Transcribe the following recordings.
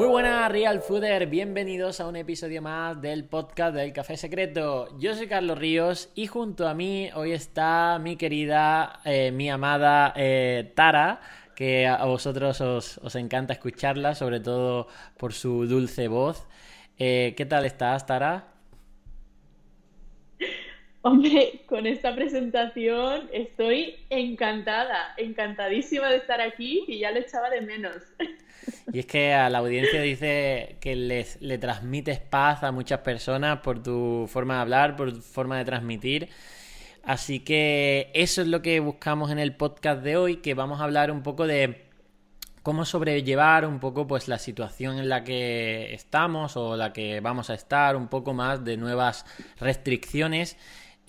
Muy buenas Real Fooder, bienvenidos a un episodio más del podcast del Café Secreto. Yo soy Carlos Ríos y junto a mí hoy está mi querida, eh, mi amada eh, Tara, que a vosotros os, encanta escucharla, sobre todo por su dulce voz. Eh, ¿Qué tal estás, Tara? Hombre, con esta presentación estoy encantada, encantadísima de estar aquí y ya le echaba de menos. Y es que a la audiencia dice que les, le transmites paz a muchas personas por tu forma de hablar, por tu forma de transmitir. Así que eso es lo que buscamos en el podcast de hoy, que vamos a hablar un poco de cómo sobrellevar un poco pues la situación en la que estamos o la que vamos a estar, un poco más de nuevas restricciones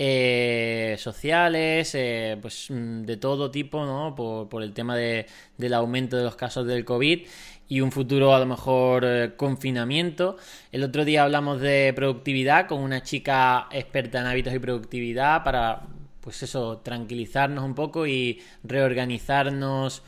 eh, sociales, eh, pues mm, de todo tipo, ¿no? Por, el tema de, del aumento de los casos del COVID y un futuro a lo mejor eh, confinamiento. El otro día hablamos de productividad con una chica experta en hábitos y productividad para, pues eso, tranquilizarnos un poco y reorganizarnos.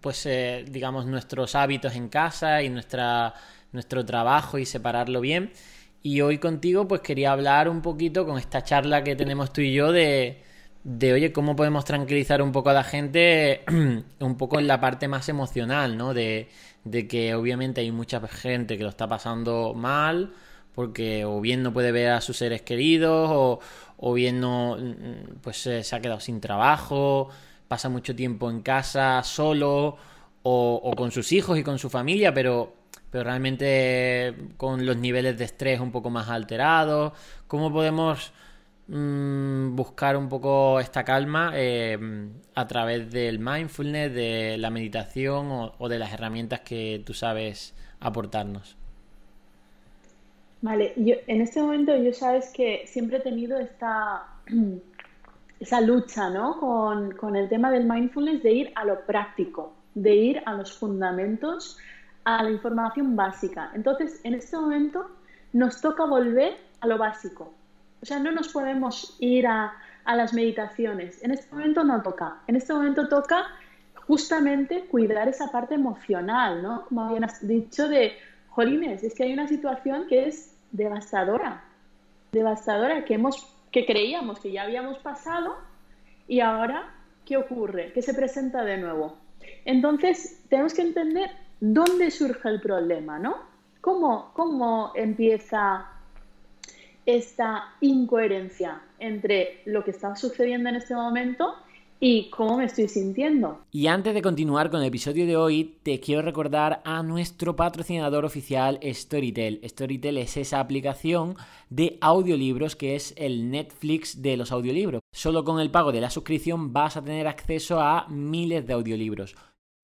pues digamos nuestros hábitos en casa y nuestra, nuestro trabajo y separarlo bien y hoy contigo pues quería hablar un poquito con esta charla que tenemos tú y yo de, de oye, cómo podemos tranquilizar un poco a la gente un poco en la parte más emocional, ¿no? De, de que obviamente hay mucha gente que lo está pasando mal porque o bien no puede ver a sus seres queridos o, o bien no pues se ha quedado sin trabajo, pasa mucho tiempo en casa solo o, o con sus hijos y con su familia, pero pero realmente con los niveles de estrés un poco más alterados. ¿Cómo podemos mm, buscar un poco esta calma eh, a través del mindfulness, de la meditación o, de las herramientas que tú sabes aportarnos? Vale, yo, en este momento yo sabes que siempre he tenido esta, esa lucha ¿no? con, con el tema del mindfulness de ir a lo práctico, de ir a los fundamentos a la información básica. Entonces, en este momento nos toca volver a lo básico. O sea, no nos podemos ir a, las meditaciones. En este momento no toca. En este momento toca justamente cuidar esa parte emocional, ¿no? Como bien has dicho de, jolines, es que hay una situación que es devastadora, devastadora, que, hemos, que creíamos que ya habíamos pasado y ahora, ¿qué ocurre? ¿Qué se presenta de nuevo? Entonces, tenemos que entender ¿dónde surge el problema, no? ¿Cómo, cómo empieza esta incoherencia entre lo que está sucediendo en este momento y cómo me estoy sintiendo. Y antes de continuar con el episodio de hoy, te quiero recordar a nuestro patrocinador oficial Storytel. Storytel es esa aplicación de audiolibros que es el Netflix de los audiolibros. Solo con el pago de la suscripción vas a tener acceso a miles de audiolibros.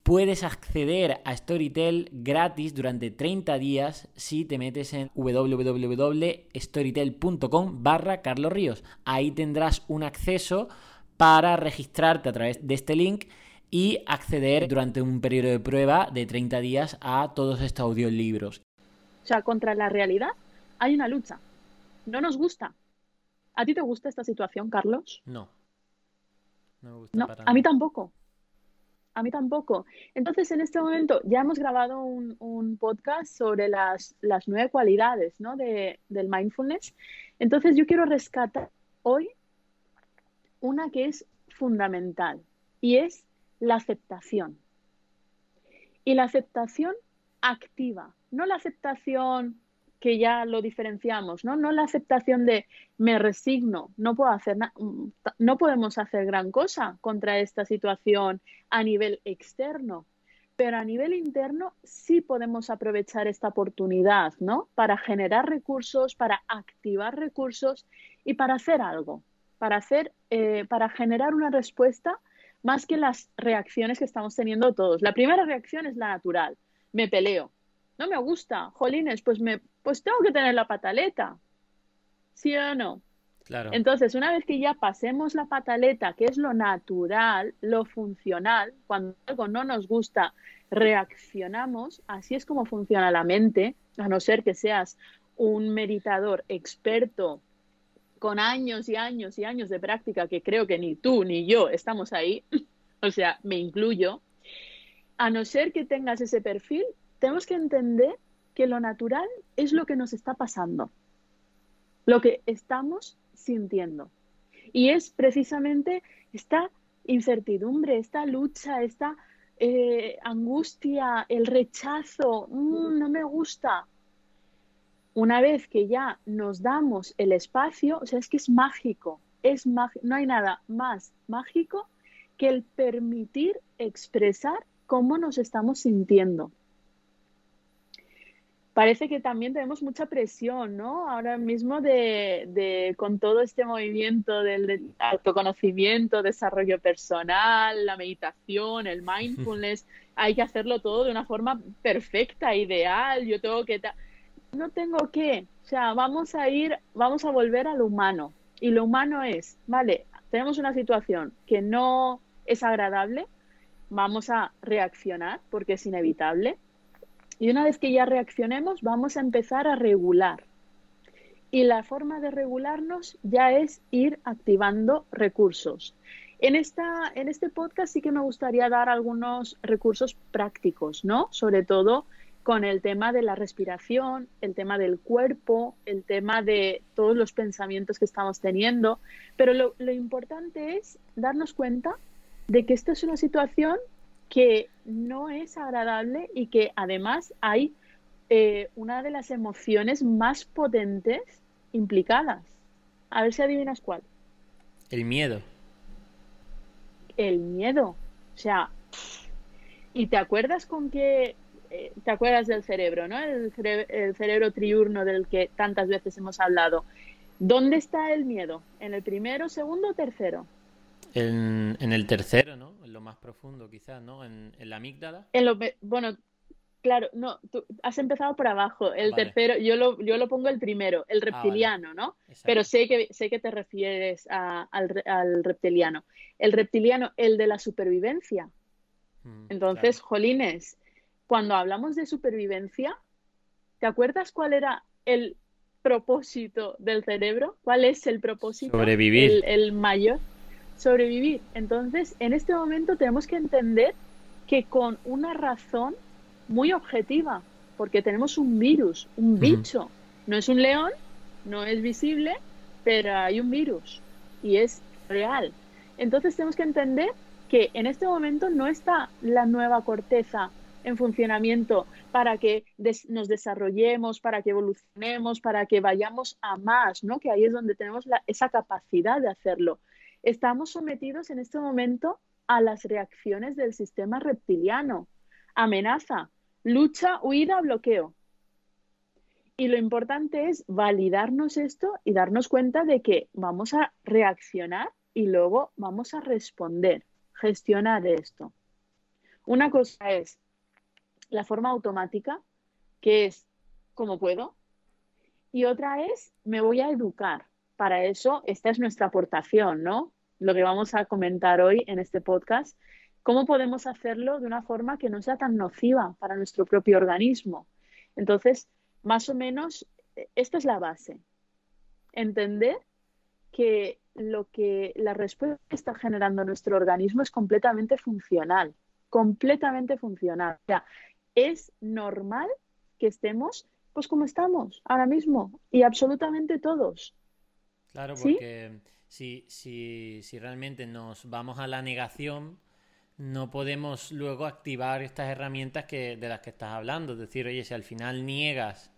Puedes acceder a Storytel gratis durante 30 días si te metes en www.storytel.com barra Carlos Ríos. Ahí tendrás un acceso para registrarte a través de este link y acceder durante un periodo de prueba de 30 días a todos estos audiolibros. O sea, contra la realidad hay una lucha. No nos gusta. ¿A ti te gusta esta situación, Carlos? No. No me gusta. No, a mí tampoco a mí tampoco. Entonces, en este momento ya hemos grabado un, podcast sobre las, nueve cualidades ¿no? de, del mindfulness. Entonces, yo quiero rescatar hoy una que es fundamental y es la aceptación. Y la aceptación activa, no la aceptación que ya lo diferenciamos, ¿no? No la aceptación de me resigno, no puedo hacer no podemos hacer gran cosa contra esta situación a nivel externo, pero a nivel interno sí podemos aprovechar esta oportunidad, ¿no? Para generar recursos, para activar recursos y para hacer algo, para hacer, eh, para generar una respuesta más que las reacciones que estamos teniendo todos. La primera reacción es la natural, me peleo, no me gusta, jolines, pues me, pues tengo que tener la pataleta. ¿Sí o no? Claro. Entonces, una vez que ya pasemos la pataleta, que es lo natural, lo funcional, cuando algo no nos gusta, reaccionamos, así es como funciona la mente, a no ser que seas un meditador experto con años y años y años de práctica, que creo que ni tú ni yo estamos ahí, o sea, me incluyo, a no ser que tengas ese perfil, tenemos que entender que lo natural es lo que nos está pasando, lo que estamos sintiendo. Y es precisamente esta incertidumbre, esta lucha, esta eh, angustia, el rechazo, mm, no me gusta. Una vez que ya nos damos el espacio, o sea, es que es mágico, es no hay nada más mágico que el permitir expresar cómo nos estamos sintiendo parece que también tenemos mucha presión, ¿no? Ahora mismo de, con todo este movimiento del, autoconocimiento, desarrollo personal, la meditación, el mindfulness, hay que hacerlo todo de una forma perfecta, ideal. Yo tengo que no tengo que, o sea, vamos a ir, vamos a volver a lo humano. Y lo humano es, vale, tenemos una situación que no es agradable, vamos a reaccionar porque es inevitable y una vez que ya reaccionemos, vamos a empezar a regular. Y la forma de regularnos ya es ir activando recursos. En, esta, en este podcast sí que me gustaría dar algunos recursos prácticos, ¿no? Sobre todo con el tema de la respiración, el tema del cuerpo, el tema de todos los pensamientos que estamos teniendo. Pero lo, lo importante es darnos cuenta de que esta es una situación que no es agradable y que además hay eh, una de las emociones más potentes implicadas. A ver si adivinas cuál. El miedo. El miedo. O sea, ¿y te acuerdas con qué? Eh, te acuerdas del cerebro, ¿no? El, el cerebro triurno del que tantas veces hemos hablado. ¿Dónde está el miedo? ¿En el primero, segundo o tercero? En, el tercero, ¿no? En lo más profundo, quizás, ¿no? En, la amígdala. En lo, bueno, claro, no, tú has empezado por abajo. El tercero, yo lo, yo lo pongo el primero, el ah, reptiliano, ¿no? Pero sé que, sé que te refieres al, reptiliano. El reptiliano, el de la supervivencia. Mm, Entonces, jolines, cuando hablamos de supervivencia, ¿te acuerdas cuál era el propósito del cerebro? ¿Cuál es el propósito? Sobrevivir. el mayor sobrevivir. Entonces, en este momento tenemos que entender que con una razón muy objetiva, porque tenemos un virus, un bicho, no es un león, no es visible, pero hay un virus y es real. Entonces tenemos que entender que en este momento no está la nueva corteza en funcionamiento para que nos desarrollemos, para que evolucionemos, para que vayamos a más, ¿no? Que ahí es donde tenemos esa capacidad de hacerlo. Estamos sometidos en este momento a las reacciones del sistema reptiliano. Amenaza, lucha, huida, bloqueo. Y lo importante es validarnos esto y darnos cuenta de que vamos a reaccionar y luego vamos a responder, gestionar esto. Una cosa es la forma automática, que es como puedo, y otra es me voy a educar para eso, esta es nuestra aportación, ¿no? Lo que vamos a comentar hoy en este podcast, cómo podemos hacerlo de una forma que no sea tan nociva para nuestro propio organismo. Entonces, más o menos, esta es la base. Entender que lo que la respuesta que está generando nuestro organismo es completamente funcional, completamente funcional. O sea, es normal que estemos pues como estamos ahora mismo y absolutamente todos. Claro, porque si, si, si realmente nos vamos a la negación, no podemos luego activar estas herramientas que, de las que estás hablando. Es decir, oye, si al final niegas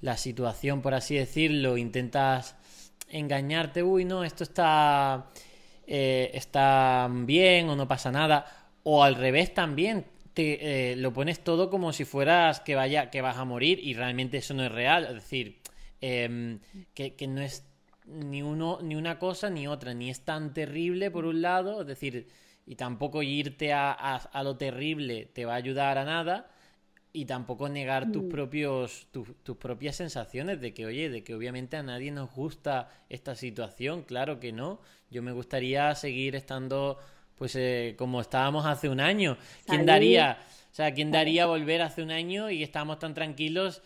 la situación, por así decirlo, intentas engañarte, uy, no, esto está, eh, está bien o no pasa nada, o al revés también, te, eh, lo pones todo como si fueras que vaya, que vas a morir y realmente eso no es real. Es decir, em, que, que no es ni, uno, ni una cosa ni otra, ni es tan terrible por un lado, es decir, y tampoco irte a, a, lo terrible te va a ayudar a nada, y tampoco negar tus mm. propios tus propias sensaciones de que oye de que obviamente a nadie nos gusta esta situación claro que no yo me gustaría seguir estando pues eh, como estábamos hace un año. Quién daría o sea quién daría volver hace un año y estábamos tan tranquilos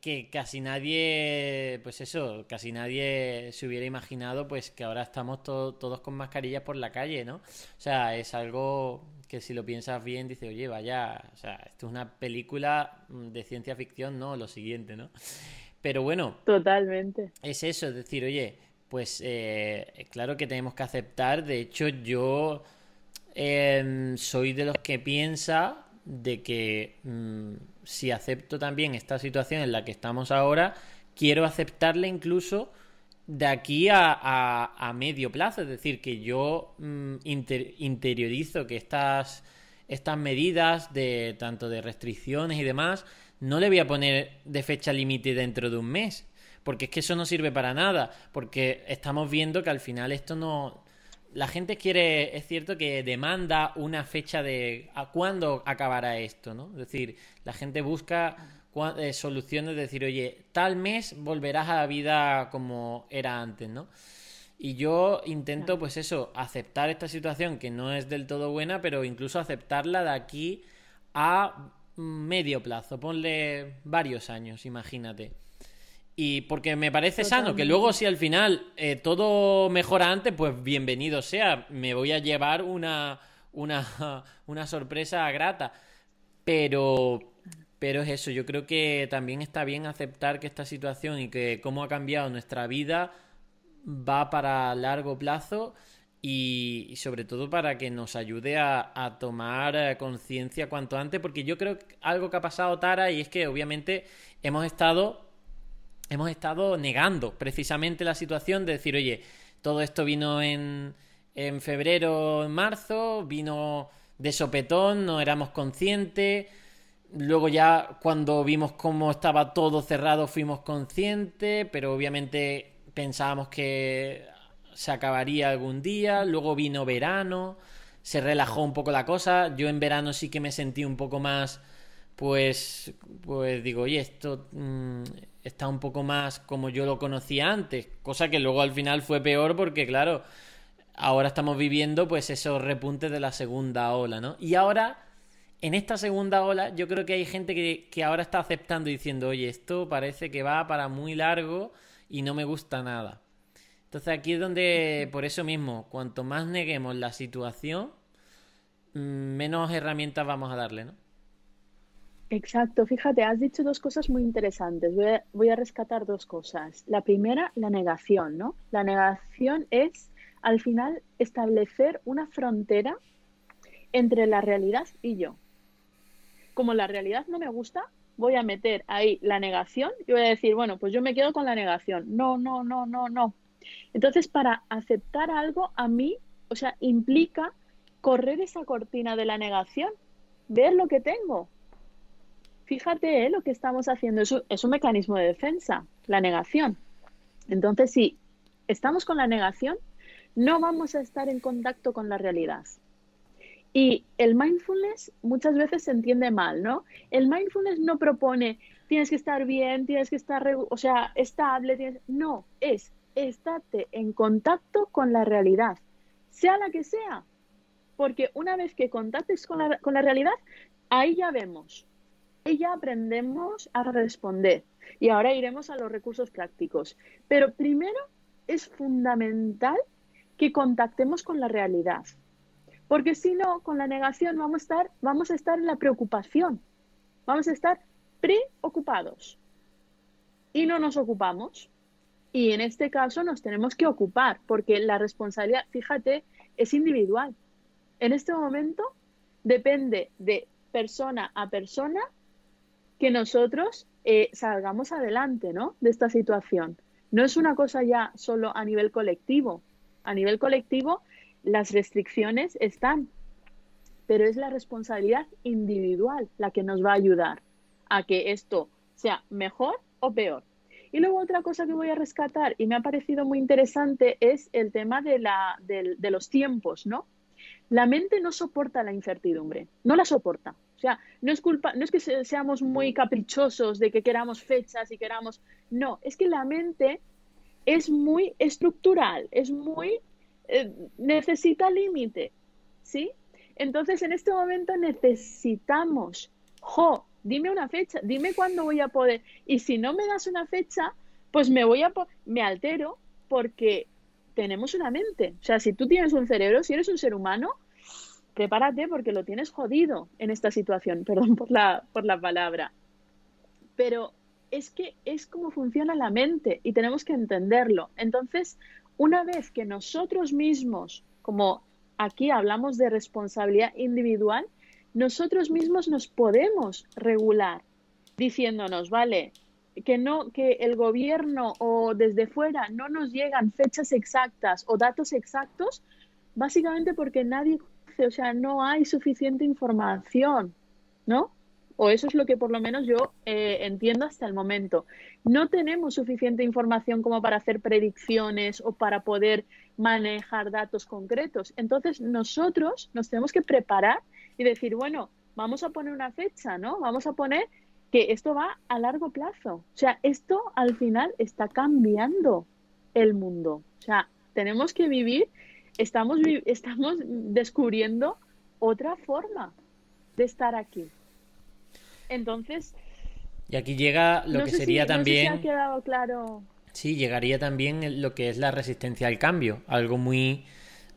que casi nadie, pues eso, casi nadie se hubiera imaginado pues que ahora estamos todos con mascarillas por la calle, ¿no? O sea, es algo que si lo piensas bien, dice, oye, vaya, o sea, esto es una película de ciencia ficción, no, lo siguiente, ¿no? Pero bueno. Totalmente. Es eso, es decir, oye, pues eh, claro que tenemos que aceptar, de hecho yo em, soy de los que piensa de que mm, si acepto también esta situación en la que estamos ahora, quiero aceptarla incluso de aquí a, medio plazo. Es decir, que yo mm, interiorizo que estas, estas medidas de tanto de restricciones y demás, no le voy a poner de fecha límite dentro de un mes. Porque es que eso no sirve para nada. Porque estamos viendo que al final esto no, la gente quiere, es cierto que demanda una fecha de a cuándo acabará esto, ¿no? Es decir, la gente busca eh, soluciones, de decir, oye, tal mes volverás a la vida como era antes, ¿no? Y yo intento, pues eso, aceptar esta situación que no es del todo buena, pero incluso aceptarla de aquí a medio plazo, ponle varios años, imagínate. Y porque me parece sano, que luego si al final eh, todo mejora antes, pues bienvenido sea. Me voy a llevar una, una, una sorpresa grata. Pero, pero es eso, yo creo que también está bien aceptar que esta situación y que cómo ha cambiado nuestra vida va para largo plazo y, sobre todo para que nos ayude a, a tomar eh, conciencia cuanto antes, porque yo creo que algo que ha pasado, Tara, y es que obviamente hemos estado hemos estado negando precisamente la situación de decir, oye, todo esto vino en, en febrero, en marzo, vino de sopetón, no éramos conscientes. Luego ya cuando vimos cómo estaba todo cerrado fuimos conscientes, pero obviamente pensábamos que se acabaría algún día. Luego vino verano, se relajó un poco la cosa. Yo en verano sí que me sentí un poco más, pues, pues digo, oye, esto mm, está un poco más como yo lo conocía antes, cosa que luego al final fue peor porque claro, ahora estamos viviendo pues esos repuntes de la segunda ola, ¿no? Y ahora, en esta segunda ola, yo creo que hay gente que, que ahora está aceptando y diciendo, oye, esto parece que va para muy largo y no me gusta nada. Entonces aquí es donde, por eso mismo, cuanto más neguemos la situación, mm, menos herramientas vamos a darle, ¿no? Exacto, fíjate, has dicho dos cosas muy interesantes. Voy a, rescatar dos cosas. La primera, la negación, ¿no? La negación es, al final, establecer una frontera entre la realidad y yo. Como la realidad no me gusta, voy a meter ahí la negación y voy a decir, bueno, pues yo me quedo con la negación. No, no, no, no, no. Entonces, para aceptar algo, a mí, o sea, implica correr esa cortina de la negación, ver lo que tengo, fíjate ¿eh? lo que estamos haciendo es un, mecanismo de defensa, la negación. Entonces, si estamos con la negación, no vamos a estar en contacto con la realidad. Y el mindfulness muchas veces se entiende mal, ¿no? El mindfulness no propone tienes que estar bien, tienes que estar, o sea, estable, no, es estate en contacto con la realidad, sea la que sea. Porque una vez que contactes con la realidad, ahí ya vemos ya aprendemos a responder. Y ahora iremos a los recursos prácticos. Pero primero es fundamental que contactemos con la realidad. Porque si no, con la negación vamos a estar, vamos a estar en la preocupación. Vamos a estar preocupados. Y no nos ocupamos. Y en este caso nos tenemos que ocupar, porque la responsabilidad, fíjate, es individual. En este momento depende de persona a persona que nosotros eh, salgamos adelante ¿no? de esta situación. No es una cosa ya solo a nivel colectivo. A nivel colectivo las restricciones están, pero es la responsabilidad individual la que nos va a ayudar a que esto sea mejor o peor. Y luego otra cosa que voy a rescatar y me ha parecido muy interesante es el tema de, la, de los tiempos, ¿no? La mente no soporta la incertidumbre, no la soporta. O sea, no es culpa, no es que seamos muy caprichosos de que queramos fechas y queramos. No, es que la mente es muy estructural, es muy. Eh, necesita límite. ¿Sí? Entonces, en este momento necesitamos, jo, dime una fecha, dime cuándo voy a poder. Y si no me das una fecha, pues me voy a, me altero porque tenemos una mente. O sea, si tú tienes un cerebro, si eres un ser humano, prepárate porque lo tienes jodido en esta situación, perdón por la, por la palabra. Pero es que es como funciona la mente y tenemos que entenderlo. Entonces, una vez que nosotros mismos, como aquí hablamos de responsabilidad individual, nosotros mismos nos podemos regular diciéndonos, vale, que no que el gobierno o desde fuera no nos llegan fechas exactas o datos exactos, básicamente porque nadie o sea, no hay suficiente información, ¿no? O eso es lo que por lo menos yo eh, entiendo hasta el momento. No tenemos suficiente información como para hacer predicciones o para poder manejar datos concretos. Entonces nosotros nos tenemos que preparar y decir, bueno, vamos a poner una fecha, ¿no? Vamos a poner que esto va a largo plazo. O sea, esto al final está cambiando el mundo. O sea, tenemos que vivir estamos, estamos descubriendo otra forma de estar aquí. Entonces... Y aquí llega lo que sería también... No ha quedado claro. Sí, llegaría también lo que es la resistencia al cambio, algo muy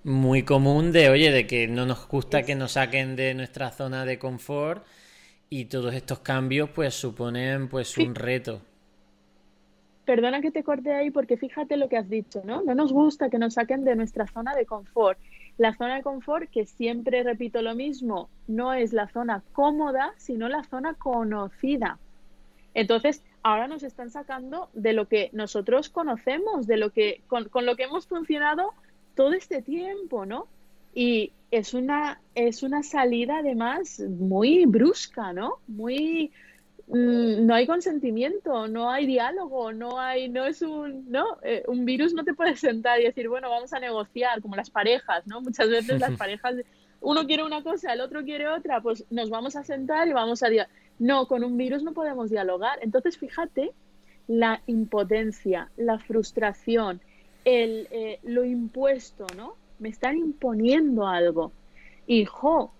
muy común de, oye, de que no nos gusta que nos saquen de nuestra zona de confort y todos estos cambios pues suponen pues un reto perdona que te corte ahí porque fíjate lo que has dicho, ¿no? No nos gusta que nos saquen de nuestra zona de confort. La zona de confort, que siempre repito lo mismo, no es la zona cómoda, sino la zona conocida. Entonces, ahora nos están sacando de lo que nosotros conocemos, de lo que, con, con lo que hemos funcionado todo este tiempo, ¿no? Y es una, es una salida además muy brusca, ¿no? Muy, no hay consentimiento, no hay diálogo, no hay, no es un, ¿no? Eh, un virus no te puede sentar y decir, bueno, vamos a negociar, como las parejas, ¿no? Muchas veces las parejas, uno quiere una cosa, el otro quiere otra, pues nos vamos a sentar y vamos a dialogar. No, con un virus no podemos dialogar. Entonces, fíjate la impotencia, la frustración, el, eh, lo impuesto, ¿no? Me están imponiendo algo. Y, jo,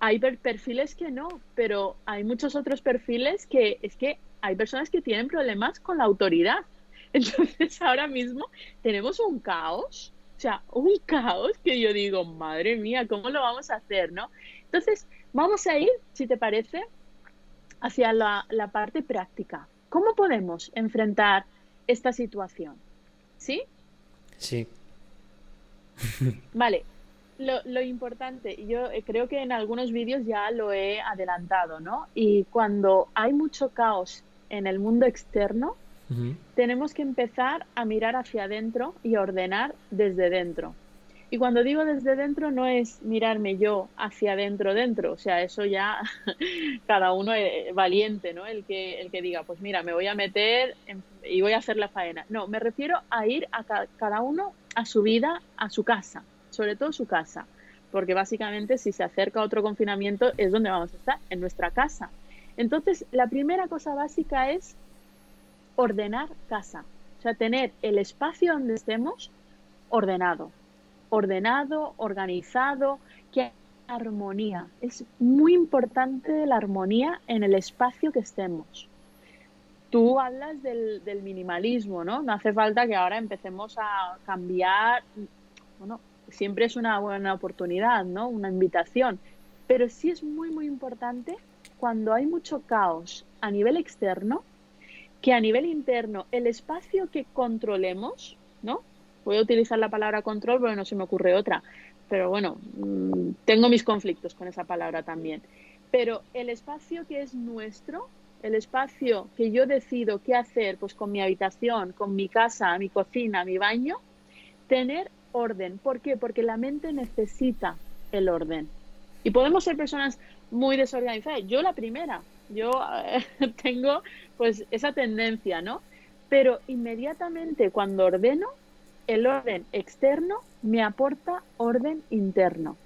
hay perfiles que no, pero hay muchos otros perfiles que es que hay personas que tienen problemas con la autoridad. Entonces ahora mismo tenemos un caos, o sea, un caos que yo digo, madre mía, ¿cómo lo vamos a hacer, no? Entonces vamos a ir, si te parece, hacia la, la parte práctica. ¿Cómo podemos enfrentar esta situación? ¿Sí? Sí. Vale, lo, lo, importante, yo eh, creo que en algunos vídeos ya lo he adelantado, ¿no? Y cuando hay mucho caos en el mundo externo, tenemos que empezar a mirar hacia adentro y ordenar desde dentro. Y cuando digo desde dentro no es mirarme yo hacia adentro dentro, o sea, eso ya cada uno es valiente, ¿no? El que, el que diga, pues mira, me voy a meter y voy a hacer la faena. No, me refiero a ir a cada uno a su vida, a su casa sobre todo su casa, porque básicamente si se acerca otro confinamiento es donde vamos a estar, en nuestra casa. Entonces, la primera cosa básica es ordenar casa, o sea, tener el espacio donde estemos ordenado, ordenado, organizado, que haya armonía. Es muy importante la armonía en el espacio que estemos. Tú hablas del, del minimalismo, ¿no? No hace falta que ahora empecemos a cambiar, bueno, siempre es una buena oportunidad, ¿no? Una invitación. Pero sí es muy, muy importante cuando hay mucho caos a nivel externo, que a nivel interno el espacio que controlemos, ¿no? Voy a utilizar la palabra control porque no se me ocurre otra, pero bueno, mm, tengo mis conflictos con esa palabra también. Pero el espacio que es nuestro, el espacio que yo decido qué hacer, pues con mi habitación, con mi casa, mi cocina, mi baño, tener orden. ¿Por qué? Porque la mente necesita el orden. Y podemos ser personas muy desorganizadas. Yo la primera, yo eh, tengo pues esa tendencia, ¿no? Pero inmediatamente cuando ordeno, el orden externo me aporta orden interno.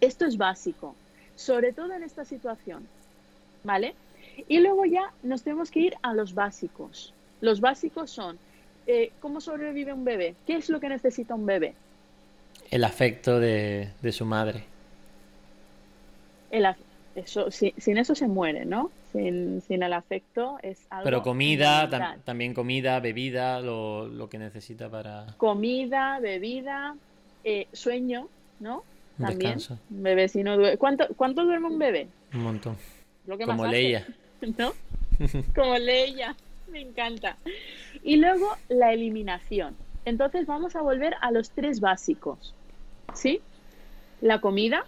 Esto es básico, sobre todo en esta situación, ¿vale? Y luego ya nos tenemos que ir a los básicos. Los básicos son eh, ¿cómo sobrevive un bebé? ¿Qué es lo que necesita un bebé? El afecto de, su madre. El eso, sin eso se muere, ¿no? Sin, el afecto es algo. Pero comida, también comida, bebida, lo, que necesita para. Comida, bebida, eh, sueño, ¿no? También. Descanso. Bebé, si no duerme. ¿Cuánto, ¿Cuánto duerme un bebé? Un montón. Como Leia. ¿No? Como Leia. Me encanta. Y luego la eliminación. Entonces vamos a volver a los tres básicos. ¿Sí? La comida,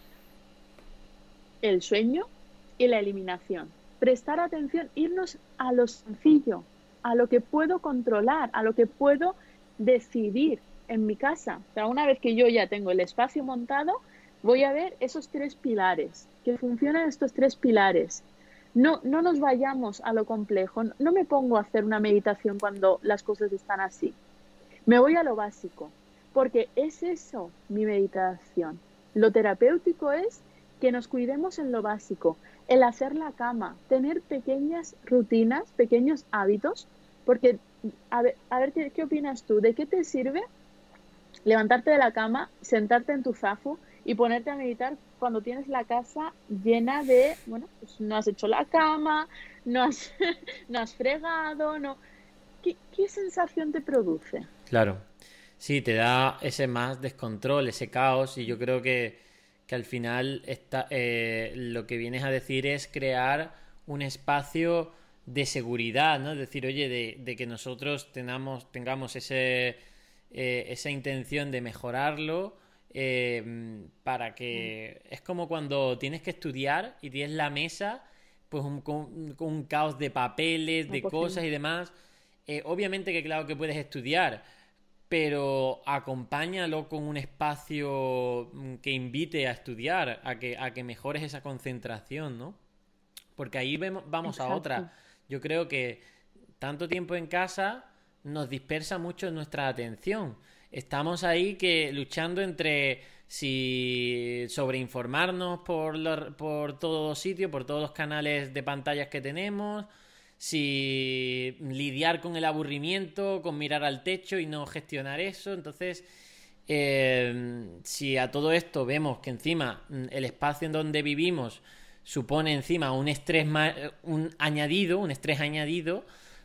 el sueño y la eliminación. Prestar atención, irnos a lo sencillo, a lo que puedo controlar, a lo que puedo decidir en mi casa. O sea, una vez que yo ya tengo el espacio montado, voy a ver esos tres pilares, que funcionan estos tres pilares. No, no nos vayamos a lo complejo, no me pongo a hacer una meditación cuando las cosas están así. Me voy a lo básico, porque es eso mi meditación. Lo terapéutico es que nos cuidemos en lo básico, el hacer la cama, tener pequeñas rutinas, pequeños hábitos, porque, a ver, a ver ¿qué, opinas tú? ¿De qué te sirve levantarte de la cama, sentarte en tu zafo y ponerte a meditar cuando tienes la casa llena de, bueno, pues no has hecho la cama, no has, no has fregado, no... ¿Qué, ¿Qué sensación te produce? Claro, sí, te da ese más descontrol, ese caos y yo creo que que al final está, eh, lo que vienes a decir es crear un espacio de seguridad, ¿no? Es decir, oye, de, que nosotros tengamos, tengamos ese, eh, esa intención de mejorarlo eh, para que... Es como cuando tienes que estudiar y tienes la mesa, pues un, un caos de papeles, de cosas y demás. obviamente que claro que puedes estudiar, pero acompáñalo con un espacio mm, que invite a estudiar, a que, a que mejores esa concentración, ¿no? Porque ahí vemos, vamos a otra. Yo creo que tanto tiempo en casa nos dispersa mucho nuestra atención. Estamos ahí que luchando entre si sobreinformarnos por, por todos los sitios, por todos los canales de pantallas que tenemos, si lidiar con el aburrimiento, con mirar al techo y no gestionar eso. Entonces, eh, si a todo esto vemos que encima mm, el espacio en donde vivimos supone encima un estrés un añadido, un estrés añadido,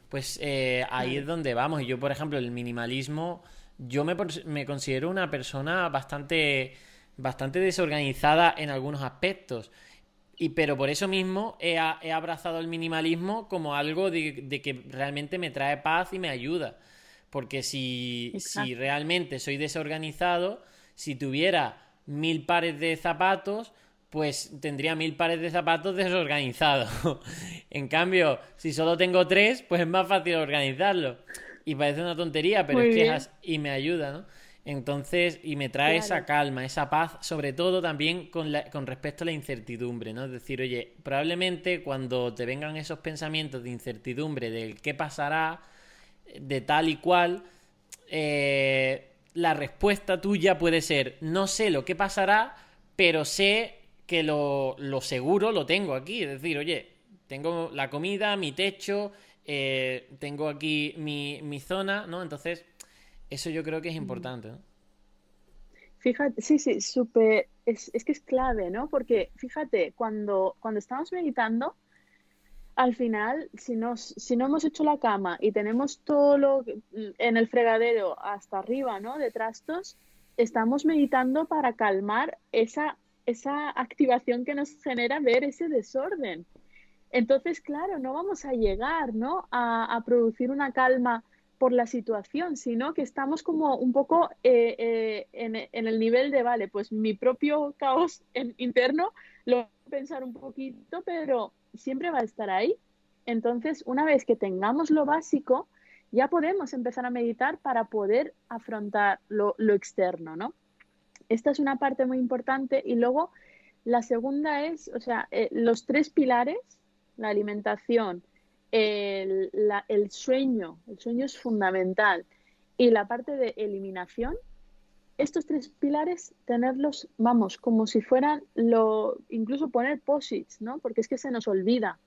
pues eh, ahí es donde vamos. Y yo, por ejemplo, el minimalismo, yo me, me considero una persona bastante, bastante desorganizada en algunos aspectos. Y pero por eso mismo he, abrazado el minimalismo como algo de, que realmente me trae paz y me ayuda. Porque si, si realmente soy desorganizado, si tuviera mil pares de zapatos, pues tendría mil pares de zapatos desorganizados. en cambio, si solo tengo tres, pues es más fácil organizarlo. Y parece una tontería, pero es que es, y me ayuda, ¿no? Entonces, y me trae esa calma, esa paz, sobre todo también con, con respecto a la incertidumbre, ¿no? Es decir, oye, probablemente cuando te vengan esos pensamientos de incertidumbre del qué pasará, de tal y cual, eh, la respuesta tuya puede ser, no sé lo que pasará, pero sé que lo, lo seguro lo tengo aquí. Es decir, oye, tengo la comida, mi techo, eh, tengo aquí mi, mi zona, ¿no? Entonces eso yo creo que es importante. Fíjate, sí, sí, súper, es, que es clave, ¿no? Porque fíjate, cuando, cuando estamos meditando, al final, si, nos, si no hemos hecho la cama y tenemos todo lo en el fregadero hasta arriba, ¿no? De trastos, estamos meditando para calmar esa, esa activación que nos genera ver ese desorden. Entonces, claro, no vamos a llegar, ¿no? A, a producir una calma por la situación, sino que estamos como un poco eh, eh, en, el nivel de, vale, pues mi propio caos interno lo voy a pensar un poquito, pero siempre va a estar ahí. Entonces, una vez que tengamos lo básico, ya podemos empezar a meditar para poder afrontar lo, externo, ¿no? Esta es una parte muy importante y luego la segunda es, o sea, eh, los tres pilares, la alimentación, el, el sueño, el sueño es fundamental. Y la parte de eliminación, estos tres pilares, tenerlos, vamos, como si fueran lo, incluso poner posits, ¿no? Porque es que se nos olvida,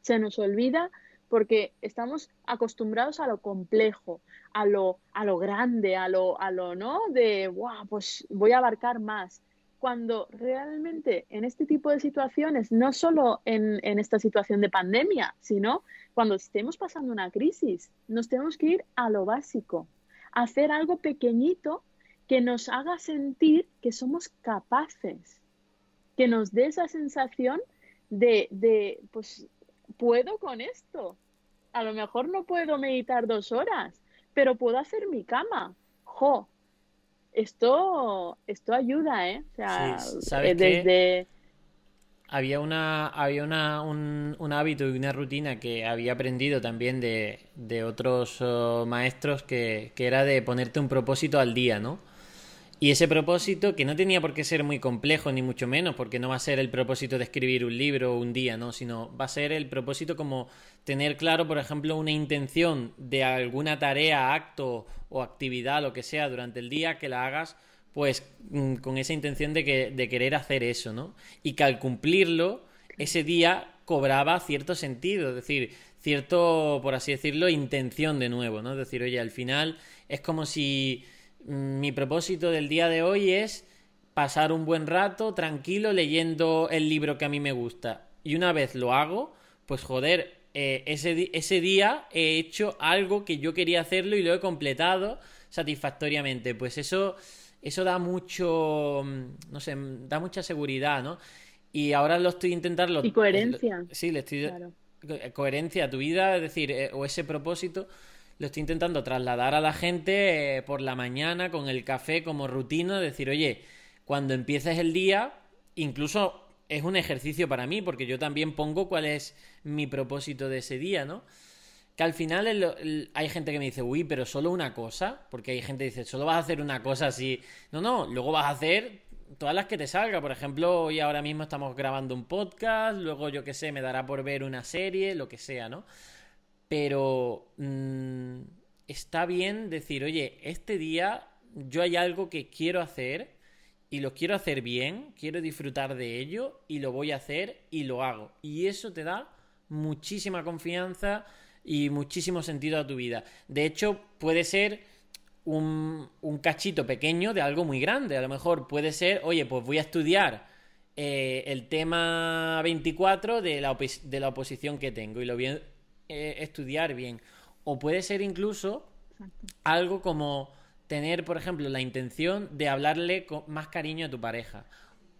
se nos olvida porque estamos acostumbrados a lo complejo, a lo, a lo grande, a lo, a lo, ¿no? De, wow, pues voy a abarcar más. Cuando realmente en este tipo de situaciones, no solo en, esta situación de pandemia, sino cuando estemos pasando una crisis, nos tenemos que ir a lo básico, hacer algo pequeñito que nos haga sentir que somos capaces, que nos dé esa sensación de, de pues, puedo con esto. A lo mejor no puedo meditar dos horas, pero puedo hacer mi cama. ¡Jo! Esto, esto ayuda, ¿eh? O sea, ¿sabes desde... Había, una, había una, un, un, hábito y una rutina que había aprendido también de, de otros uh, maestros que, que, era de ponerte un propósito al día, ¿no? Y ese propósito, que no tenía por qué ser muy complejo, ni mucho menos, porque no va a ser el propósito de escribir un libro un día, ¿no? Sino va a ser el propósito como tener claro, por ejemplo, una intención de alguna tarea, acto o actividad, lo que sea, durante el día, que la hagas, pues mm, con esa intención de, que, de querer hacer eso, ¿no? Y que al cumplirlo, ese día cobraba cierto sentido, es decir, cierto, por así decirlo, intención de nuevo, ¿no? Es decir, oye, al final es como si mi propósito del día de hoy es pasar un buen rato tranquilo leyendo el libro que a mí me gusta. Y una vez lo hago, pues joder, eh, ese, ese día he hecho algo que yo quería hacerlo y lo he completado satisfactoriamente. Pues eso, eso da mucho, no sé, da mucha seguridad, ¿no? Y ahora lo estoy intentando... Y coherencia. sí, le estoy... Coherencia a tu vida, es decir, eh, o ese propósito lo estoy intentando trasladar a la gente eh, por la mañana con el café como rutina, decir, oye, cuando empieces el día, incluso es un ejercicio para mí, porque yo también pongo cuál es mi propósito de ese día, ¿no? Que al final hay gente que me dice, uy, pero solo una cosa, porque hay gente que dice, solo vas a hacer una cosa así. No, no, luego vas a hacer todas las que te salga. Por ejemplo, hoy ahora mismo estamos grabando un podcast, luego yo qué sé, me dará por ver una serie, lo que sea, ¿no? Pero mm, está bien decir, oye, este día yo hay algo que quiero hacer y lo quiero hacer bien, quiero disfrutar de ello y lo voy a hacer y lo hago. Y eso te da muchísima confianza y muchísimo sentido a tu vida. De hecho, puede ser un, cachito pequeño de algo muy grande. A lo mejor puede ser, oye, pues voy a estudiar eh, el tema 24 de la, de la oposición que tengo y lo eh, estudiar bien. O puede ser incluso algo como tener, por ejemplo, la intención de hablarle con más cariño a tu pareja.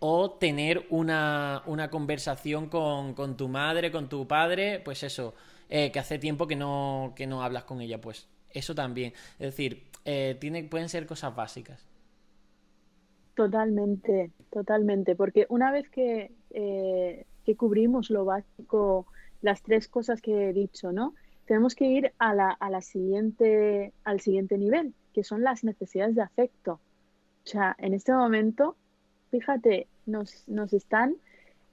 O tener una, una conversación con, con, tu madre, con tu padre, pues eso, eh, que hace tiempo que no, que no hablas con ella, pues eso también. Es decir, eh, tiene, pueden ser cosas básicas. Totalmente, totalmente, porque una vez que, que cubrimos lo básico las tres cosas que he dicho, ¿no? Tenemos que ir a la, a la siguiente, al siguiente nivel, que son las necesidades de afecto. O sea, en este momento, fíjate, nos, nos están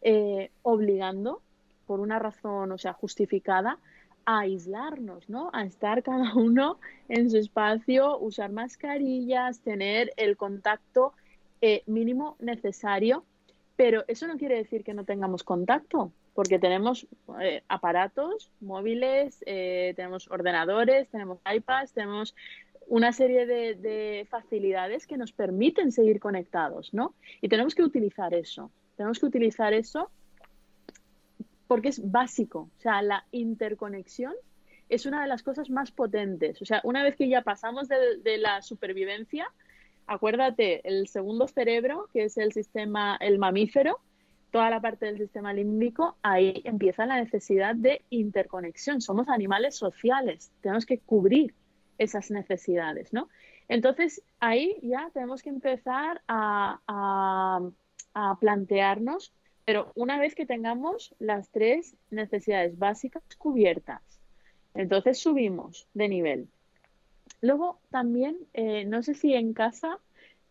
eh, obligando, por una razón, o sea, justificada, a aislarnos, ¿no? A estar cada uno en su espacio, usar mascarillas, tener el contacto eh, mínimo necesario, pero eso no quiere decir que no tengamos contacto porque tenemos eh, aparatos móviles, eh, tenemos ordenadores, tenemos iPads, tenemos una serie de, facilidades que nos permiten seguir conectados, ¿no? Y tenemos que utilizar eso, tenemos que utilizar eso porque es básico, o sea, la interconexión es una de las cosas más potentes, o sea, una vez que ya pasamos de la supervivencia, acuérdate, el segundo cerebro, que es el sistema, el mamífero, toda la parte del sistema límbico, ahí empieza la necesidad de interconexión. Somos animales sociales, tenemos que cubrir esas necesidades, ¿no? Entonces, ahí ya tenemos que empezar a, a plantearnos, pero una vez que tengamos las tres necesidades básicas cubiertas, entonces subimos de nivel. Luego también, eh, no sé si en casa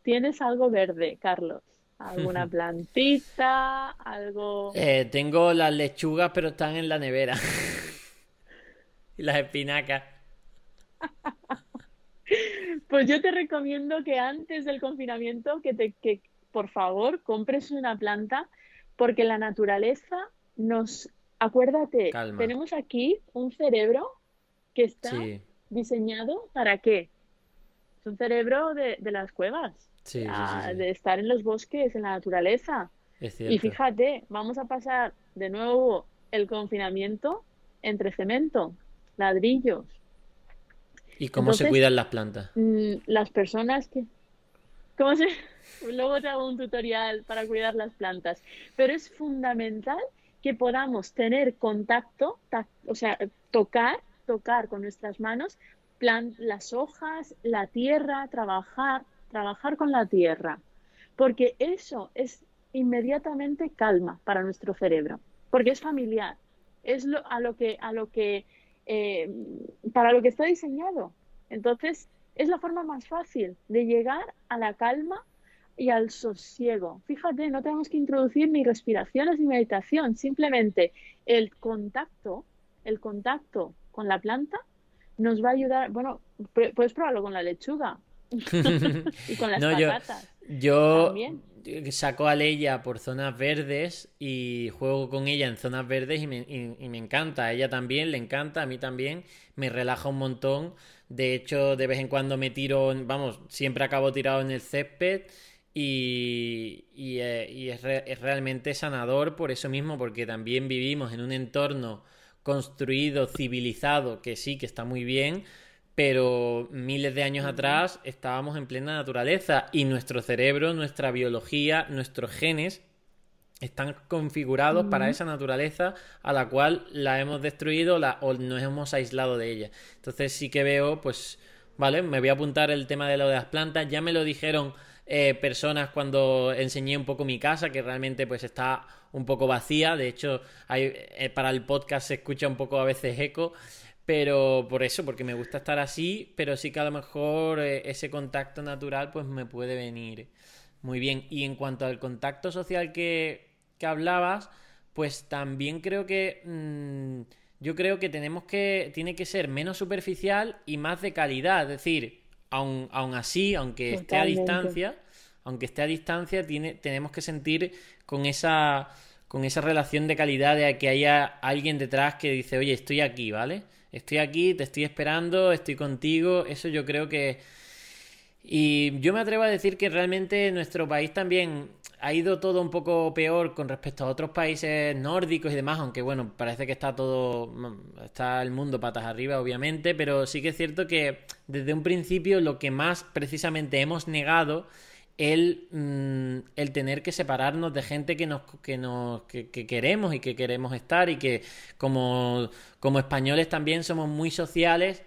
tienes algo verde, Carlos alguna plantita, algo... Eh, tengo las lechugas, pero están en la nevera. y las espinacas. pues yo te recomiendo que antes del confinamiento, que, te, que por favor compres una planta, porque la naturaleza nos... Acuérdate, tenemos aquí un cerebro que está diseñado para qué? un cerebro de, las cuevas, de estar en los bosques, en la naturaleza. y fíjate, vamos a pasar de nuevo el confinamiento entre cemento, ladrillos. ¿Y cómo se cuidan las plantas? Mm, las personas que... ¿Cómo se...? Luego te hago un tutorial para cuidar las plantas. Pero es fundamental que podamos tener contacto, o sea, tocar, tocar con nuestras manos las hojas, la tierra, trabajar, trabajar con la tierra. Porque eso es inmediatamente calma para nuestro cerebro, porque es familiar, es lo, a lo que, a lo que, eh, para lo que está diseñado. Entonces, es la forma más fácil de llegar a la calma y al sosiego. Fíjate, no tenemos que introducir ni respiraciones ni meditación, simplemente el contacto, el contacto con la planta nos va a ayudar. Bueno, puedes probarlo con la lechuga y con las patatas. Yo, saco a Leia por zonas verdes y juego con ella en zonas verdes y me, y me encanta. A ella también, le encanta, a mí también, me relaja un montón. De hecho, de vez en cuando me tiro, vamos, siempre acabo tirado en el césped y, eh, es, realmente sanador por eso mismo, porque también vivimos en un entorno construido, civilizado, que sí, que está muy bien, pero miles de años atrás estábamos en plena naturaleza y nuestro cerebro, nuestra biología, nuestros genes están configurados para esa naturaleza a la cual la hemos destruido o nos hemos aislado de ella. Entonces sí que veo, pues, vale, me voy a apuntar el tema de lo de las plantas, ya me lo dijeron eh, personas cuando enseñé un poco mi casa, que realmente pues está un poco vacía. De hecho, hay, eh, para el podcast se escucha un poco a veces eco. Pero por eso, porque me gusta estar así, pero sí que a lo mejor eh, ese contacto natural pues me puede venir muy bien. Y en cuanto al contacto social que, que hablabas, pues también creo que... Mm, yo creo que tenemos que... Tiene que ser menos superficial y más de calidad. Es decir, aún, así, aunque esté a distancia, aunque esté a distancia, tiene, tenemos que sentir con esa, con esa relación de calidad de que haya alguien detrás que dice, oye, estoy aquí, ¿vale? Estoy aquí, te estoy esperando, estoy contigo. Eso yo creo que... Y yo me atrevo a decir que realmente nuestro país también ha ido todo un poco peor con respecto a otros países nórdicos y demás, aunque bueno, parece que está todo, está el mundo patas arriba, obviamente, pero sí que es cierto que desde un principio lo que más precisamente hemos negado el, mm, el tener que separarnos de gente que nos, que nos que, queremos y que queremos estar y que como, como españoles también somos muy sociales.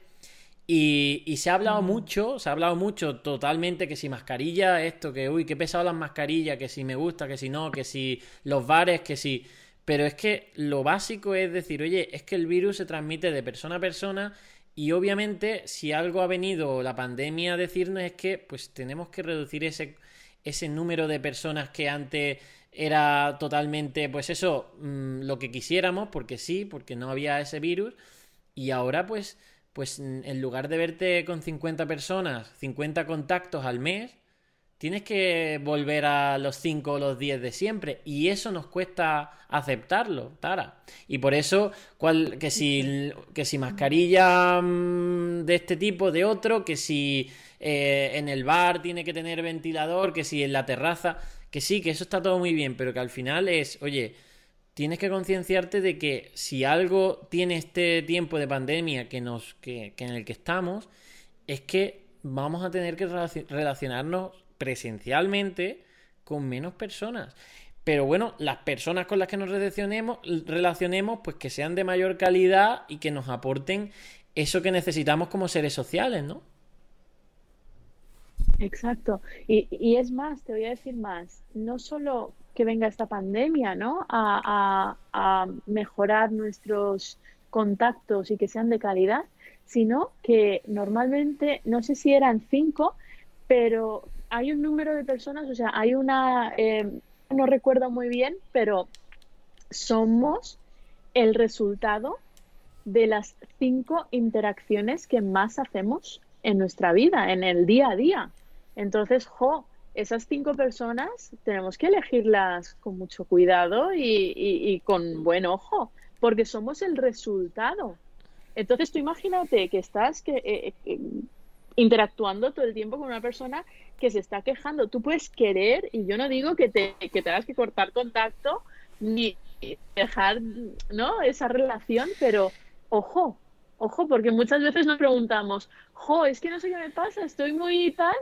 Y, se ha hablado mucho, se ha hablado mucho totalmente que si mascarilla, esto, que uy, qué pesado las mascarillas, que si me gusta, que si no, que si los bares, que si... Pero es que lo básico es decir, oye, es que el virus se transmite de persona a persona y obviamente si algo ha venido la pandemia a decirnos es que pues tenemos que reducir ese, ese número de personas que antes era totalmente, pues eso, mm, lo que quisiéramos, porque sí, porque no había ese virus. Y ahora pues pues en lugar de verte con 50 personas, 50 contactos al mes, tienes que volver a los 5 o los 10 de siempre. Y eso nos cuesta aceptarlo, Tara. Y por eso, que, si, que si mascarilla mm, de este tipo, de otro, que si eh, en el bar tiene que tener ventilador, que si en la terraza, que sí, que eso está todo muy bien, pero que al final es, oye, tienes que concienciarte de que si algo tiene este tiempo de pandemia que nos, que, en el que estamos, es que vamos a tener que relacionarnos presencialmente con menos personas. Pero bueno, las personas con las que nos relacionemos, relacionemos, pues que sean de mayor calidad y que nos aporten eso que necesitamos como seres sociales, ¿no? Exacto. Y, y es más, te voy a decir más, no solo que venga esta pandemia, ¿no? A, mejorar nuestros contactos y que sean de calidad, sino que normalmente, no sé si eran cinco, pero hay un número de personas, o sea, hay una, em, no recuerdo muy bien, pero somos el resultado de las cinco interacciones que más hacemos en nuestra vida, en el día a día. Entonces, jo, esas cinco personas tenemos que elegirlas con mucho cuidado y, con buen ojo, porque somos el resultado. Entonces tú imagínate que estás, que, eh, eh, interactuando todo el tiempo con una persona que se está quejando. Tú puedes querer, y yo no digo que, te, que tengas que cortar contacto ni dejar ¿no? esa relación, pero ojo, ojo, porque muchas veces nos preguntamos, jo, es que no sé qué me pasa, estoy muy tal,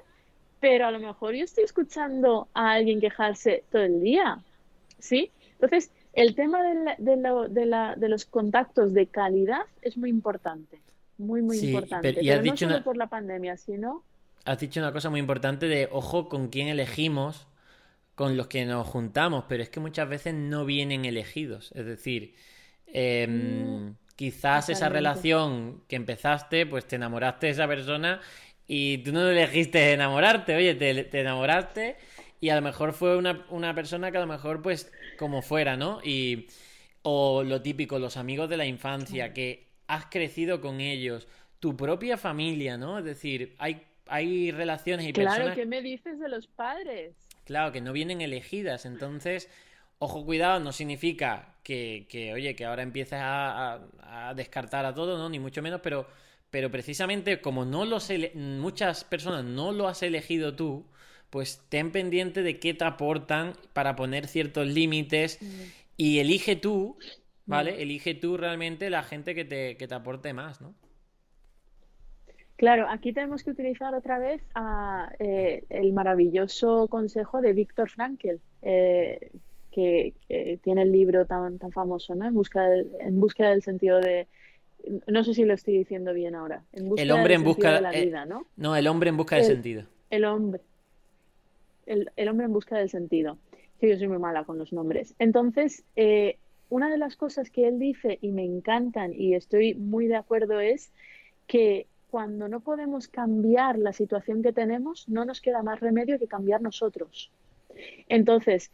pero a lo mejor yo estoy escuchando a alguien quejarse todo el día, ¿sí? Entonces, el tema de, de, de, los contactos de calidad es muy importante, muy, muy importante. Pero, no solo por la pandemia, sino... Has dicho una cosa muy importante de, ojo, con quién elegimos, con los que nos juntamos, pero es que muchas veces no vienen elegidos. Es decir, em, mm. Quizás esa relación que empezaste, pues te enamoraste de esa persona y tú no elegiste enamorarte, oye, te, enamoraste y a lo mejor fue una, una, persona que a lo mejor, pues, como fuera, ¿no? Y, o lo típico, los amigos de la infancia, que has crecido con ellos, tu propia familia, ¿no? Es decir, hay, hay relaciones y personas... Claro, ¿qué me dices de los padres? Claro, que no vienen elegidas, entonces Ojo, cuidado, no significa que, oye, que ahora empieces a, descartar a todo, ¿no? Ni mucho menos, pero, pero precisamente como no los muchas personas no lo has elegido tú, pues ten pendiente de qué te aportan para poner ciertos límites y elige tú, ¿vale? Elige tú realmente la gente que te, que te aporte más, ¿no? Claro, aquí tenemos que utilizar otra vez a, eh, el maravilloso consejo de Víctor Frankl, eh, que, tiene el libro tan, tan famoso, ¿no? En, busca en búsqueda del sentido de... No sé si lo estoy diciendo bien ahora. el hombre en busca de la eh, vida, ¿no? No, el hombre en busca del sentido. El hombre. El, el, hombre en busca del sentido. Sí, yo soy muy mala con los nombres. Entonces, eh, una de las cosas que él dice y me encantan y estoy muy de acuerdo es que cuando no podemos cambiar la situación que tenemos, no nos queda más remedio que cambiar nosotros. Entonces,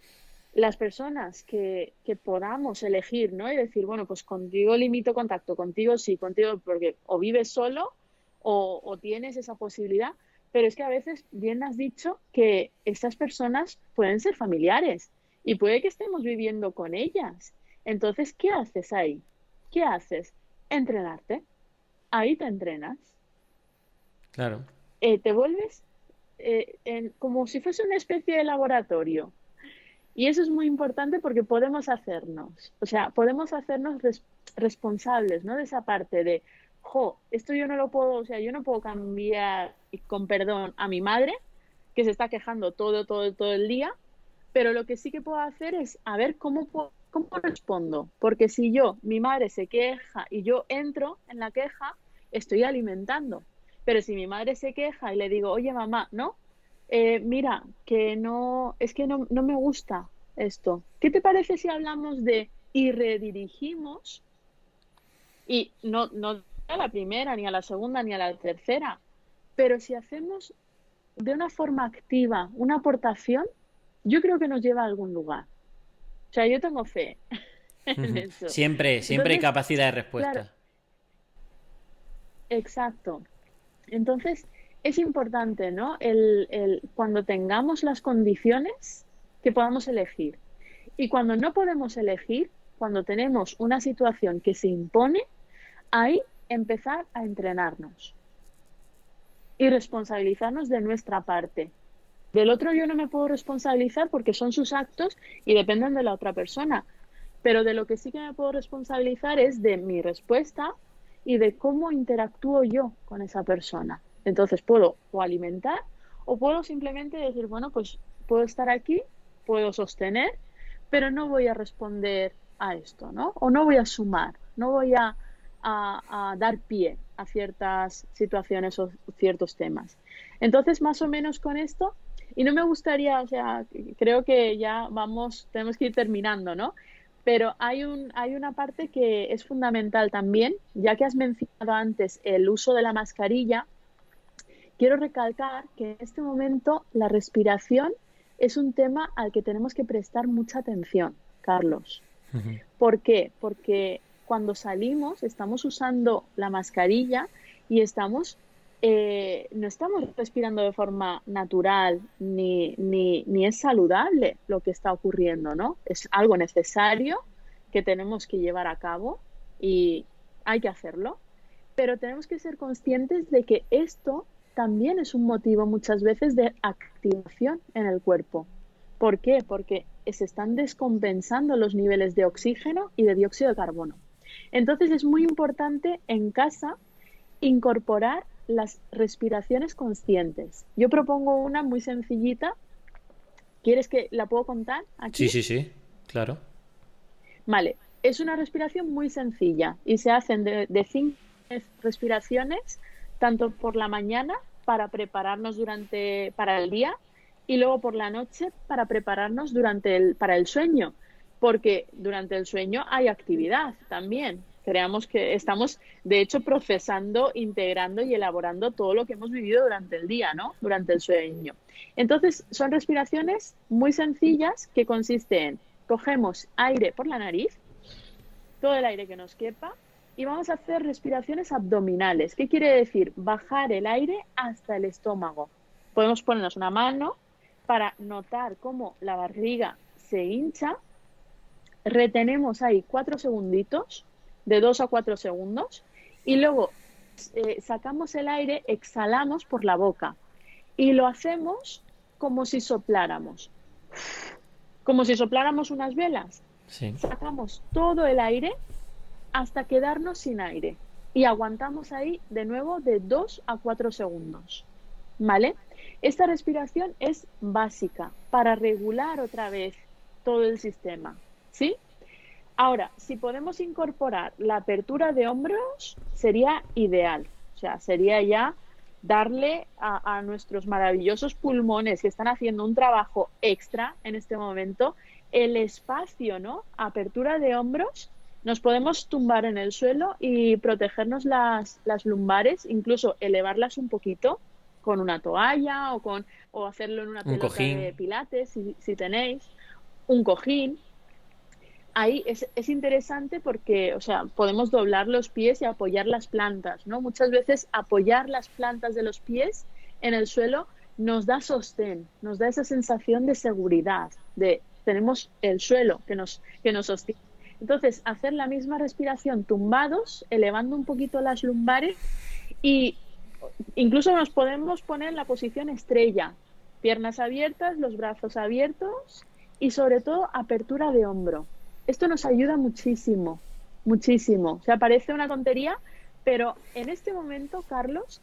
las personas que, podamos elegir, ¿no? Y decir, bueno, pues contigo limito contacto, contigo sí, contigo, porque o vives solo o, tienes esa posibilidad, pero es que a veces bien has dicho que estas personas pueden ser familiares y puede que estemos viviendo con ellas. Entonces, ¿qué haces ahí? ¿Qué haces? Entrenarte. Ahí te entrenas. Claro. Eh, te vuelves eh, como si fuese una especie de laboratorio y eso es muy importante porque podemos hacernos, o sea, podemos hacernos responsables, ¿no? De esa parte de, jo, esto yo no lo puedo, o sea, yo no puedo cambiar, con perdón, a mi madre, que se está quejando todo, todo, todo el día, pero lo que sí que puedo hacer es a ver cómo, cómo respondo, porque si yo, mi madre se queja y yo entro en la queja, estoy alimentando. Pero si mi madre se queja y le digo, oye mamá, ¿no? Eh, mira, que no, es que no, no me gusta esto. ¿Qué te parece si hablamos de y redirigimos? Y no, no a la primera, ni a la segunda, ni a la tercera, pero si hacemos de una forma activa una aportación, yo creo que nos lleva a algún lugar. O sea, yo tengo fe en eso. Siempre, siempre hay capacidad de respuesta. exacto. Entonces, es importante, ¿no? El, cuando tengamos las condiciones que podamos elegir. Y cuando no podemos elegir, cuando tenemos una situación que se impone, ahí empezar a entrenarnos y responsabilizarnos de nuestra parte. Del otro yo no me puedo responsabilizar porque son sus actos y dependen de la otra persona. Pero de lo que sí que me puedo responsabilizar es de mi respuesta y de cómo interactúo yo con esa persona. Entonces puedo o alimentar o puedo simplemente decir, bueno, pues puedo estar aquí, puedo sostener, pero no voy a responder a esto, ¿no? O no voy a sumar, no voy a, dar pie a ciertas situaciones o ciertos temas. Entonces, más o menos con esto, y no me gustaría, o sea, creo que ya vamos, tenemos que ir terminando, ¿no? Pero hay, un, hay una parte que es fundamental también, ya que has mencionado antes el uso de la mascarilla, Quiero recalcar que en este momento la respiración es un tema al que tenemos que prestar mucha atención, Carlos. ¿Por qué? Porque cuando salimos estamos usando la mascarilla y estamos eh, no estamos respirando de forma natural ni, ni, ni, es saludable lo que está ocurriendo, ¿no? Es algo necesario que tenemos que llevar a cabo y hay que hacerlo, pero tenemos que ser conscientes de que esto también es un motivo muchas veces de activación en el cuerpo. ¿Por qué? Porque se están descompensando los niveles de oxígeno y de dióxido de carbono. Entonces es muy importante en casa incorporar las respiraciones conscientes. Yo propongo una muy sencillita. ¿Quieres que la puedo contar aquí? Sí, sí, sí, claro. Vale, es una respiración muy sencilla y se hacen de, de cinco respiraciones, tanto por la mañana para prepararnos durante para el día y luego por la noche para prepararnos durante el para el sueño, porque durante el sueño hay actividad también. Creamos que estamos, de hecho, procesando, integrando y elaborando todo lo que hemos vivido durante el día, ¿no? Durante el sueño. Entonces, son respiraciones muy sencillas que consisten en cogemos aire por la nariz, todo el aire que nos quepa, y vamos a hacer respiraciones abdominales. ¿Qué quiere decir? Bajar el aire hasta el estómago. Podemos ponernos una mano para notar cómo la barriga se hincha. Retenemos ahí cuatro segunditos de 2 a 4 segundos y luego eh, sacamos el aire, exhalamos por la boca y lo hacemos como si sopláramos. Como si sopláramos unas velas. Sacamos todo el aire hasta quedarnos sin aire y aguantamos ahí de nuevo de 2 a 4 segundos. ¿Vale? Esta respiración es básica para regular otra vez todo el sistema. ¿Sí? Ahora, si podemos incorporar la apertura de hombros, sería ideal. O sea, sería ya darle a, nuestros maravillosos pulmones que están haciendo un trabajo extra en este momento el espacio, ¿no? Apertura de hombros. Nos podemos tumbar en el suelo y protegernos las, lumbares, incluso elevarlas un poquito con una toalla o con o hacerlo en una pelota de pilates si, si tenéis un cojín ahí es, es, interesante porque, o sea, podemos doblar los pies y apoyar las plantas, ¿no? Muchas veces apoyar las plantas de los pies en el suelo nos da sostén, nos da esa sensación de seguridad, de tenemos el suelo que nos, que nos sostiene. Entonces, hacer la misma respiración tumbados, elevando un poquito las lumbares y incluso nos podemos poner en la posición estrella, piernas abiertas, los brazos abiertos y sobre todo apertura de hombro esto nos ayuda muchísimo, muchísimo. O sea, parece una tontería, pero en este momento, Carlos,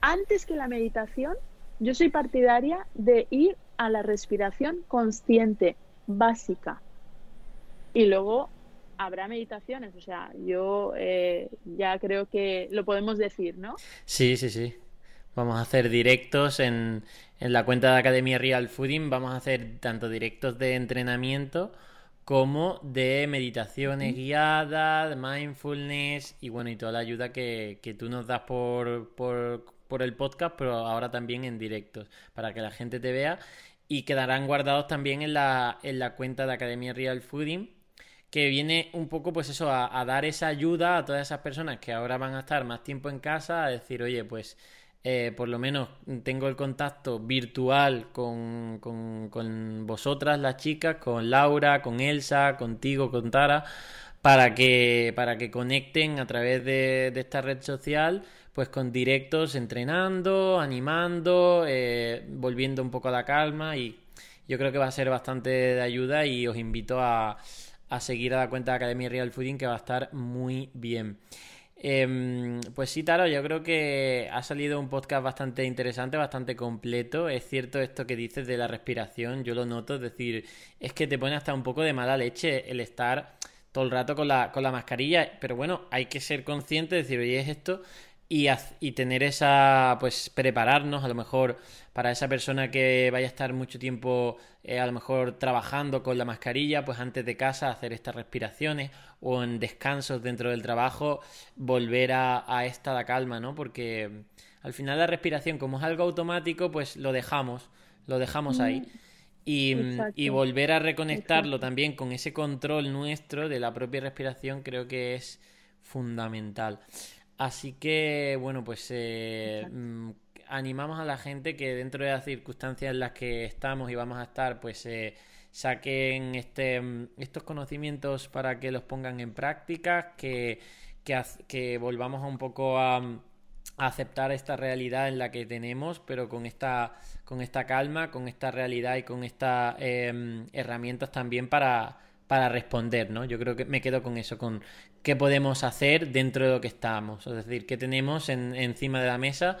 antes que la meditación, yo soy partidaria de ir a la respiración consciente, básica. Y luego habrá meditaciones, o sea, yo eh, ya creo que lo podemos decir, ¿no? Sí, sí, sí. Vamos a hacer directos en, en la cuenta de Academia Real Fooding, vamos a hacer tanto directos de entrenamiento como de meditaciones guiadas, de mindfulness y bueno, y toda la ayuda que, tú nos das por, por, el podcast, pero ahora también en directos, para que la gente te vea. Y quedarán guardados también en la, en la cuenta de Academia Real Fooding que viene un poco pues eso a, a dar esa ayuda a todas esas personas que ahora van a estar más tiempo en casa a decir oye pues eh, por lo menos tengo el contacto virtual con, con, vosotras, las chicas, con Laura, con Elsa, contigo, con Tara, para que, para que conecten a través de, esta red social, pues con directos entrenando, animando, eh, volviendo un poco a la calma y yo creo que va a ser bastante de ayuda y os invito a, a seguir a la cuenta de Academia Real Fooding que va a estar muy bien. Em, pues sí, Taro, yo creo que ha salido un podcast bastante interesante, bastante completo. Es cierto esto que dices de la respiración, yo lo noto, es decir, es que te pone hasta un poco de mala leche el estar todo el rato con la, con la mascarilla, pero bueno, hay que ser consciente de decir, oye, es esto, y, y, tener esa, pues prepararnos a lo mejor para esa persona que vaya a estar mucho tiempo eh, a lo mejor trabajando con la mascarilla, pues antes de casa hacer estas respiraciones o en descansos dentro del trabajo volver a, a esta la calma, ¿no? Porque al final la respiración como es algo automático, pues lo dejamos, lo dejamos ahí. Mm. Y, y, volver a reconectarlo también con ese control nuestro de la propia respiración creo que es fundamental. Así que, bueno, pues eh, animamos a la gente que dentro de las circunstancias en las que estamos y vamos a estar, pues eh, saquen este, mm, estos conocimientos para que los pongan en práctica, que, que, que volvamos un poco a, aceptar esta realidad en la que tenemos, pero con esta, con esta calma, con esta realidad y con estas em, herramientas también para, para responder, ¿no? Yo creo que me quedo con eso, con qué podemos hacer dentro de lo que estamos, es decir, qué tenemos encima de la mesa,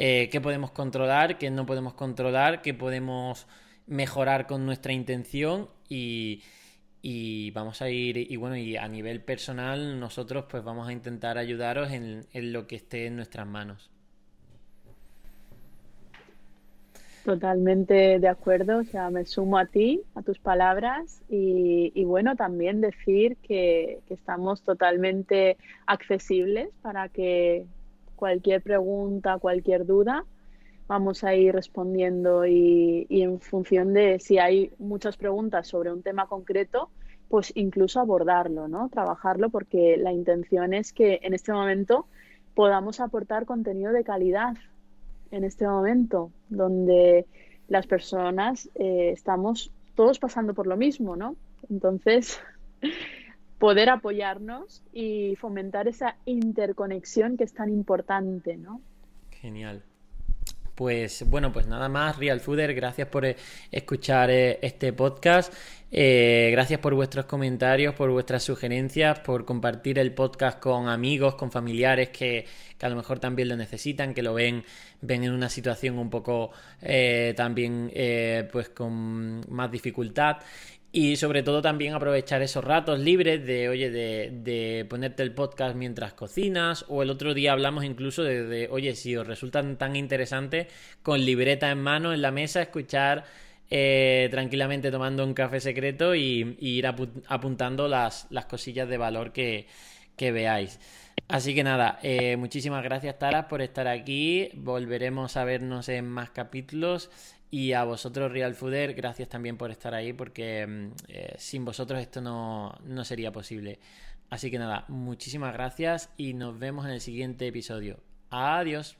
eh, qué podemos controlar, qué no podemos controlar, qué podemos mejorar con nuestra intención y, y vamos a ir y bueno y a nivel personal nosotros pues vamos a intentar ayudaros en, lo que esté en nuestras manos. Totalmente de acuerdo, o sea, me sumo a ti, a tus palabras y, bueno, también decir que, estamos totalmente accesibles para que cualquier pregunta, cualquier duda, vamos a ir respondiendo y, en función de si hay muchas preguntas sobre un tema concreto, pues incluso abordarlo, ¿no? Trabajarlo porque la intención es que en este momento podamos aportar contenido de calidad en este momento, donde las personas eh, estamos todos pasando por lo mismo, ¿no? Entonces, poder apoyarnos y fomentar esa interconexión que es tan importante, ¿no? Genial. Pues bueno, pues nada más, Real Fooder, gracias por eh, escuchar eh, este podcast. Eh, gracias por vuestros comentarios, por vuestras sugerencias, por compartir el podcast con amigos, con familiares que, a lo mejor también lo necesitan, que lo ven, ven en una situación un poco también pues con más dificultad. Y sobre todo también aprovechar esos ratos libres de, oye, de, ponerte el podcast mientras cocinas. O el otro día hablamos incluso de, oye, si os resultan tan interesantes, con libreta en mano en la mesa, escuchar eh, tranquilamente tomando un café secreto y, ir apuntando las, las, cosillas de valor que, que veáis. Así que nada, eh, muchísimas gracias Taras por estar aquí. Volveremos a vernos en más capítulos. Y a vosotros, Real Fooder, gracias también por estar ahí, porque mm, eh, sin vosotros esto no, no sería posible. Así que nada, muchísimas gracias y nos vemos en el siguiente episodio. Adiós.